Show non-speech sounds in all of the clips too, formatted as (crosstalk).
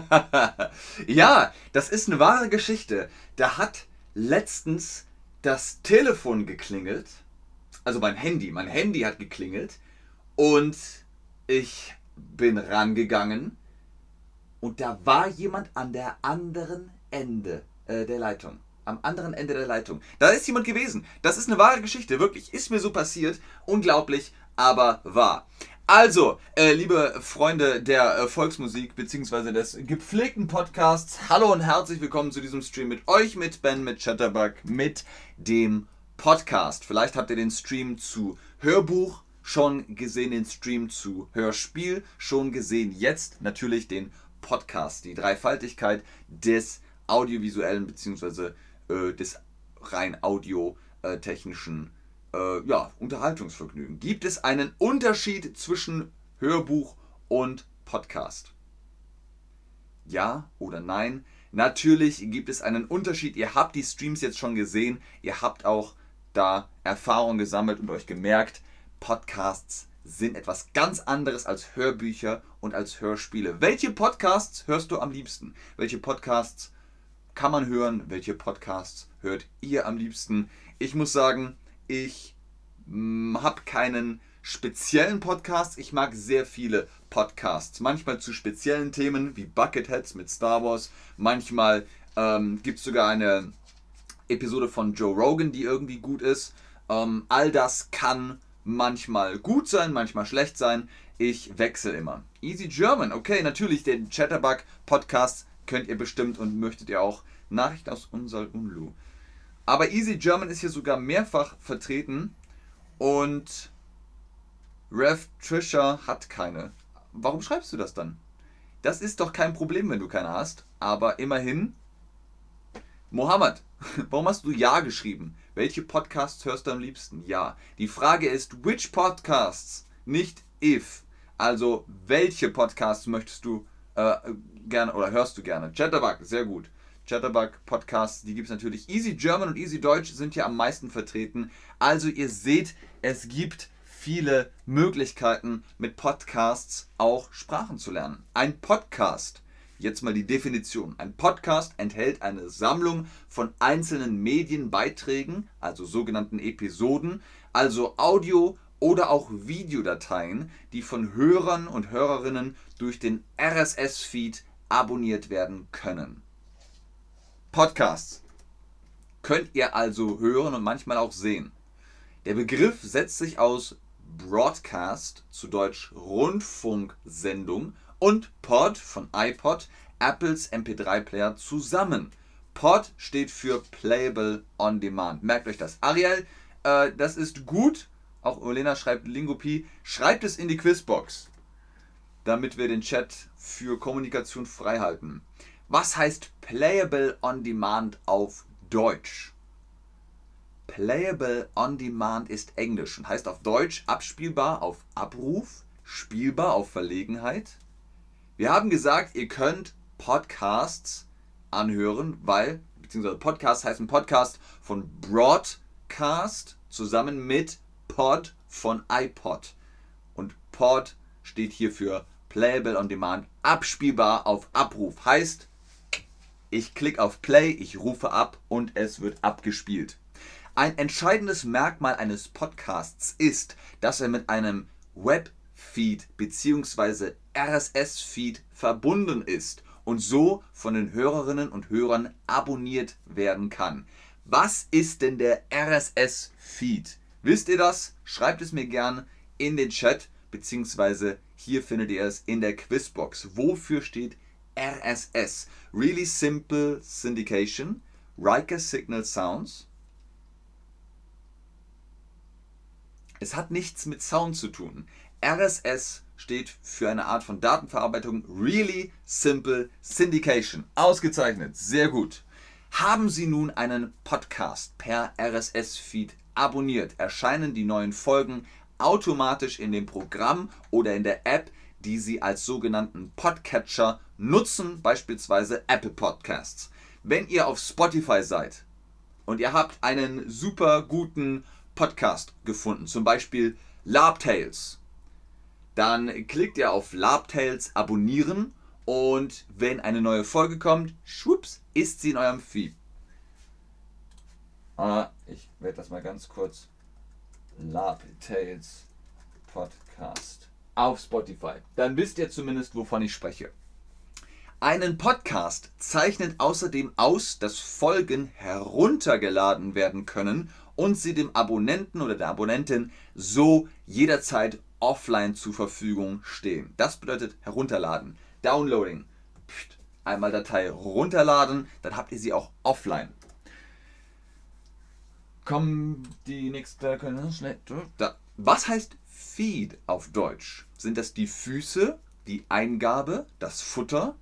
(laughs) ja, das ist eine wahre Geschichte. Da hat letztens das Telefon geklingelt. Also mein Handy. Mein Handy hat geklingelt. Und ich bin rangegangen. Und da war jemand an der anderen Ende äh, der Leitung. Am anderen Ende der Leitung. Da ist jemand gewesen. Das ist eine wahre Geschichte, wirklich. Ist mir so passiert. Unglaublich, aber wahr. Also, äh, liebe Freunde der äh, Volksmusik bzw. des gepflegten Podcasts, hallo und herzlich willkommen zu diesem Stream mit euch, mit Ben, mit Chatterbug, mit dem Podcast. Vielleicht habt ihr den Stream zu Hörbuch schon gesehen, den Stream zu Hörspiel schon gesehen. Jetzt natürlich den Podcast, die Dreifaltigkeit des audiovisuellen bzw. Äh, des rein audiotechnischen äh, ja, Unterhaltungsvergnügen. Gibt es einen Unterschied zwischen Hörbuch und Podcast? Ja oder nein? Natürlich gibt es einen Unterschied. Ihr habt die Streams jetzt schon gesehen. Ihr habt auch da Erfahrung gesammelt und euch gemerkt, Podcasts sind etwas ganz anderes als Hörbücher und als Hörspiele. Welche Podcasts hörst du am liebsten? Welche Podcasts kann man hören? Welche Podcasts hört ihr am liebsten? Ich muss sagen, ich mm, habe keinen speziellen Podcast. Ich mag sehr viele Podcasts. Manchmal zu speziellen Themen wie Bucketheads mit Star Wars. Manchmal ähm, gibt es sogar eine Episode von Joe Rogan, die irgendwie gut ist. Ähm, all das kann manchmal gut sein, manchmal schlecht sein. Ich wechsle immer. Easy German, okay, natürlich den Chatterbug Podcast könnt ihr bestimmt und möchtet ihr auch. Nachricht aus Unsal Unlu. Aber Easy German ist hier sogar mehrfach vertreten und Rev Trisha hat keine. Warum schreibst du das dann? Das ist doch kein Problem, wenn du keine hast. Aber immerhin. Mohammed, (laughs) warum hast du Ja geschrieben? Welche Podcasts hörst du am liebsten? Ja. Die Frage ist, which podcasts? Nicht if. Also, welche Podcasts möchtest du äh, gerne oder hörst du gerne? Chatterbug, sehr gut. Chatterbug Podcasts, die gibt es natürlich. Easy German und Easy Deutsch sind hier am meisten vertreten. Also ihr seht, es gibt viele Möglichkeiten mit Podcasts auch Sprachen zu lernen. Ein Podcast, jetzt mal die Definition. Ein Podcast enthält eine Sammlung von einzelnen Medienbeiträgen, also sogenannten Episoden, also Audio- oder auch Videodateien, die von Hörern und Hörerinnen durch den RSS-Feed abonniert werden können. Podcasts könnt ihr also hören und manchmal auch sehen. Der Begriff setzt sich aus Broadcast, zu Deutsch Rundfunksendung, und Pod von iPod, Apples MP3-Player zusammen. Pod steht für Playable on Demand. Merkt euch das. Ariel, äh, das ist gut. Auch Olena schreibt Lingopie. Schreibt es in die Quizbox, damit wir den Chat für Kommunikation frei halten. Was heißt Playable on Demand auf Deutsch? Playable on Demand ist Englisch und heißt auf Deutsch abspielbar auf Abruf, spielbar auf Verlegenheit. Wir haben gesagt, ihr könnt Podcasts anhören, weil, beziehungsweise Podcast heißt ein Podcast von Broadcast zusammen mit Pod von iPod. Und Pod steht hier für Playable on Demand, abspielbar auf Abruf. Heißt, ich klicke auf Play, ich rufe ab und es wird abgespielt. Ein entscheidendes Merkmal eines Podcasts ist, dass er mit einem Webfeed bzw. RSS-Feed verbunden ist und so von den Hörerinnen und Hörern abonniert werden kann. Was ist denn der RSS-Feed? Wisst ihr das? Schreibt es mir gern in den Chat bzw. hier findet ihr es in der Quizbox. Wofür steht RSS. Really Simple Syndication, Riker Signal Sounds. Es hat nichts mit Sound zu tun. RSS steht für eine Art von Datenverarbeitung. Really Simple Syndication. Ausgezeichnet. Sehr gut. Haben Sie nun einen Podcast per RSS-Feed abonniert, erscheinen die neuen Folgen automatisch in dem Programm oder in der App, die Sie als sogenannten Podcatcher nutzen, beispielsweise Apple Podcasts. Wenn ihr auf Spotify seid und ihr habt einen super guten Podcast gefunden, zum Beispiel Labtails, dann klickt ihr auf Labtails abonnieren Und wenn eine neue Folge kommt, schwupps, ist sie in eurem Feed. Ah, ich werde das mal ganz kurz. Lab Tales Podcast auf Spotify. Dann wisst ihr zumindest, wovon ich spreche. Einen Podcast zeichnet außerdem aus, dass Folgen heruntergeladen werden können und sie dem Abonnenten oder der Abonnentin so jederzeit offline zur Verfügung stehen. Das bedeutet herunterladen, Downloading. Einmal Datei runterladen, dann habt ihr sie auch offline. Kommen die nächste. Da. Was heißt Feed auf Deutsch? Sind das die Füße, die Eingabe, das Futter?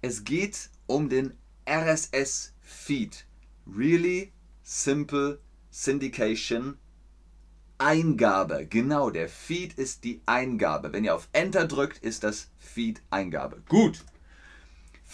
Es geht um den RSS-Feed. Really Simple Syndication Eingabe. Genau, der Feed ist die Eingabe. Wenn ihr auf Enter drückt, ist das Feed Eingabe. Gut.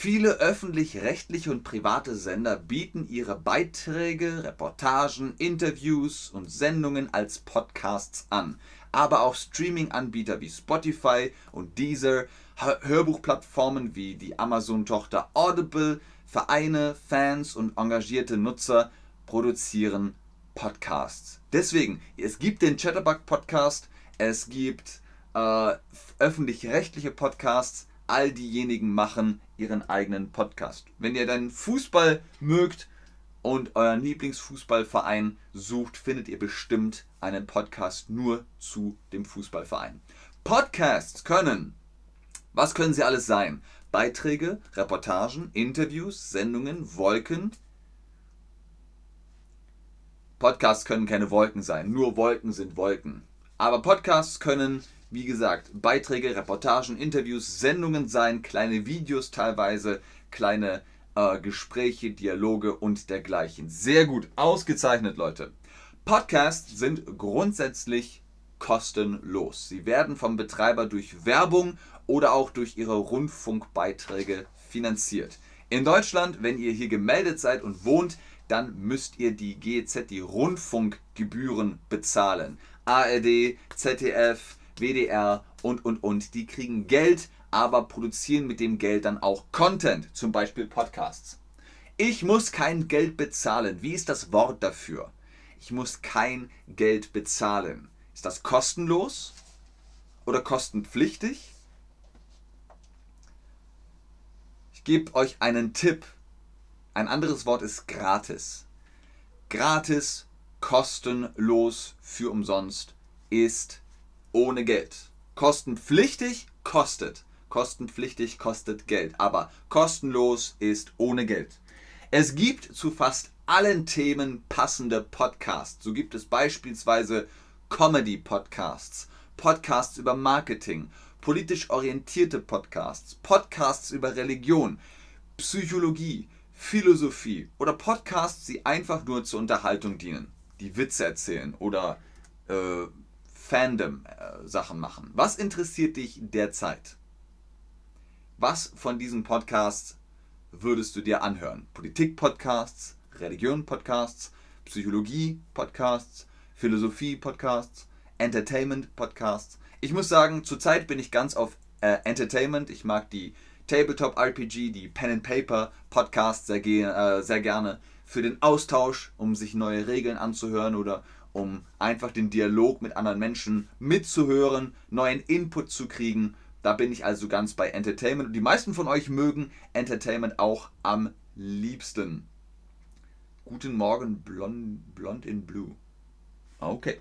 Viele öffentlich-rechtliche und private Sender bieten ihre Beiträge, Reportagen, Interviews und Sendungen als Podcasts an. Aber auch Streaming-Anbieter wie Spotify und Deezer, Hörbuchplattformen wie die Amazon-Tochter Audible, Vereine, Fans und engagierte Nutzer produzieren Podcasts. Deswegen, es gibt den Chatterbug Podcast, es gibt äh, öffentlich-rechtliche Podcasts, all diejenigen machen ihren eigenen Podcast. Wenn ihr dann Fußball mögt und euren Lieblingsfußballverein sucht, findet ihr bestimmt einen Podcast nur zu dem Fußballverein. Podcasts können, was können sie alles sein? Beiträge, Reportagen, Interviews, Sendungen, Wolken, Podcasts können keine Wolken sein, nur Wolken sind Wolken. Aber Podcasts können, wie gesagt, Beiträge, Reportagen, Interviews, Sendungen sein, kleine Videos teilweise, kleine äh, Gespräche, Dialoge und dergleichen. Sehr gut, ausgezeichnet, Leute. Podcasts sind grundsätzlich kostenlos. Sie werden vom Betreiber durch Werbung oder auch durch ihre Rundfunkbeiträge finanziert. In Deutschland, wenn ihr hier gemeldet seid und wohnt, dann müsst ihr die GEZ, die Rundfunkgebühren bezahlen. ARD, ZDF, WDR und, und, und. Die kriegen Geld, aber produzieren mit dem Geld dann auch Content, zum Beispiel Podcasts. Ich muss kein Geld bezahlen. Wie ist das Wort dafür? Ich muss kein Geld bezahlen. Ist das kostenlos oder kostenpflichtig? Ich gebe euch einen Tipp. Ein anderes Wort ist gratis. Gratis, kostenlos, für umsonst ist ohne Geld. Kostenpflichtig kostet. Kostenpflichtig kostet Geld. Aber kostenlos ist ohne Geld. Es gibt zu fast allen Themen passende Podcasts. So gibt es beispielsweise Comedy-Podcasts, Podcasts über Marketing, politisch orientierte Podcasts, Podcasts über Religion, Psychologie, Philosophie oder Podcasts, die einfach nur zur Unterhaltung dienen, die Witze erzählen oder äh, Fandom-Sachen äh, machen. Was interessiert dich derzeit? Was von diesen Podcasts würdest du dir anhören? Politik-Podcasts, Religion-Podcasts, Psychologie-Podcasts, Philosophie-Podcasts, Entertainment-Podcasts. Ich muss sagen, zurzeit bin ich ganz auf äh, Entertainment. Ich mag die Tabletop RPG, die Pen and Paper Podcasts sehr, äh, sehr gerne für den Austausch, um sich neue Regeln anzuhören oder um einfach den Dialog mit anderen Menschen mitzuhören, neuen Input zu kriegen. Da bin ich also ganz bei Entertainment und die meisten von euch mögen Entertainment auch am liebsten. Guten Morgen, Blond, Blond in Blue. Okay.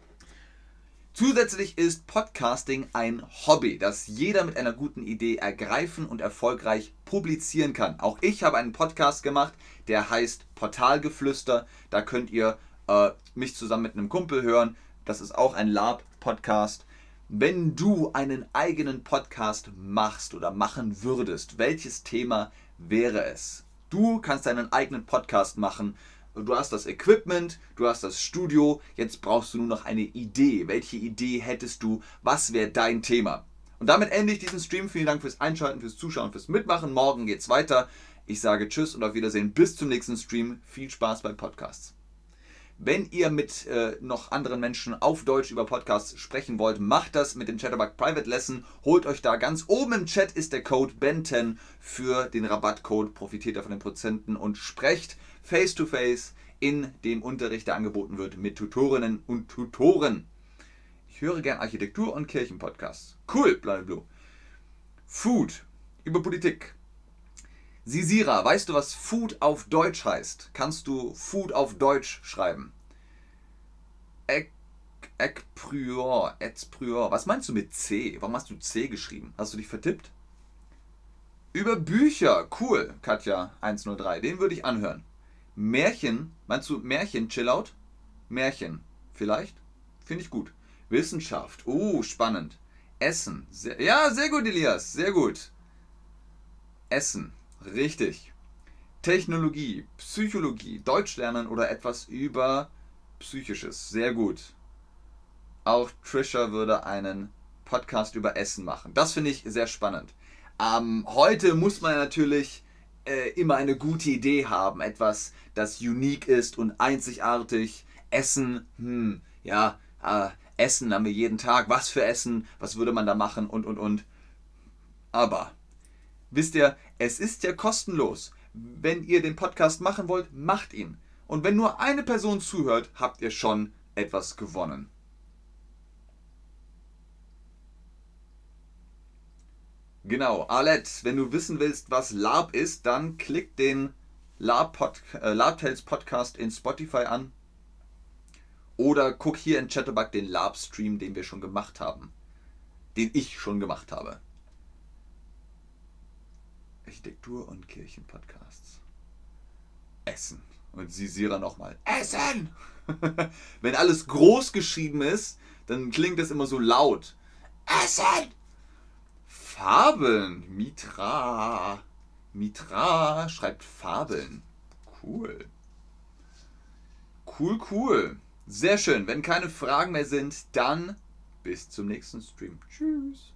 Zusätzlich ist Podcasting ein Hobby, das jeder mit einer guten Idee ergreifen und erfolgreich publizieren kann. Auch ich habe einen Podcast gemacht, der heißt Portalgeflüster. Da könnt ihr äh, mich zusammen mit einem Kumpel hören. Das ist auch ein Lab-Podcast. Wenn du einen eigenen Podcast machst oder machen würdest, welches Thema wäre es? Du kannst deinen eigenen Podcast machen du hast das Equipment, du hast das Studio, jetzt brauchst du nur noch eine Idee. Welche Idee hättest du? Was wäre dein Thema? Und damit ende ich diesen Stream. Vielen Dank fürs Einschalten, fürs Zuschauen, fürs Mitmachen. Morgen geht's weiter. Ich sage Tschüss und auf Wiedersehen. Bis zum nächsten Stream. Viel Spaß bei Podcasts. Wenn ihr mit äh, noch anderen Menschen auf Deutsch über Podcasts sprechen wollt, macht das mit dem Chatterbug Private Lesson. Holt euch da ganz oben im Chat ist der Code BEN10 für den Rabattcode. Profitiert davon den Prozenten und sprecht face to face in dem Unterricht, der angeboten wird mit Tutorinnen und Tutoren. Ich höre gern Architektur- und Kirchenpodcasts. Cool, Blue. Food über Politik. Sisira, weißt du, was Food auf Deutsch heißt? Kannst du Food auf Deutsch schreiben? Ek, Ekprior, Etzprior. Was meinst du mit C? Warum hast du C geschrieben? Hast du dich vertippt? Über Bücher. Cool, Katja 103. Den würde ich anhören. Märchen. Meinst du Märchen, Chillout? Märchen. Vielleicht? Finde ich gut. Wissenschaft. Oh, spannend. Essen. Sehr, ja, sehr gut, Elias. Sehr gut. Essen. Richtig. Technologie, Psychologie, Deutsch lernen oder etwas über Psychisches. Sehr gut. Auch Trisha würde einen Podcast über Essen machen. Das finde ich sehr spannend. Ähm, heute muss man natürlich äh, immer eine gute Idee haben. Etwas, das unique ist und einzigartig. Essen, hm, ja, äh, Essen haben wir jeden Tag. Was für Essen? Was würde man da machen? Und, und, und. Aber wisst ihr, es ist ja kostenlos. Wenn ihr den Podcast machen wollt, macht ihn. Und wenn nur eine Person zuhört, habt ihr schon etwas gewonnen. Genau, Arlette, wenn du wissen willst, was LARP ist, dann klick den LARP Pod, äh, LARPTales Podcast in Spotify an. Oder guck hier in Chatterbug den LARP-Stream, den wir schon gemacht haben. Den ich schon gemacht habe. Architektur- und Kirchenpodcasts. Essen. Und Sisira nochmal. Essen! (laughs) Wenn alles groß geschrieben ist, dann klingt es immer so laut. Essen! Fabeln. Mitra. Mitra schreibt Fabeln. Cool. Cool, cool. Sehr schön. Wenn keine Fragen mehr sind, dann bis zum nächsten Stream. Tschüss.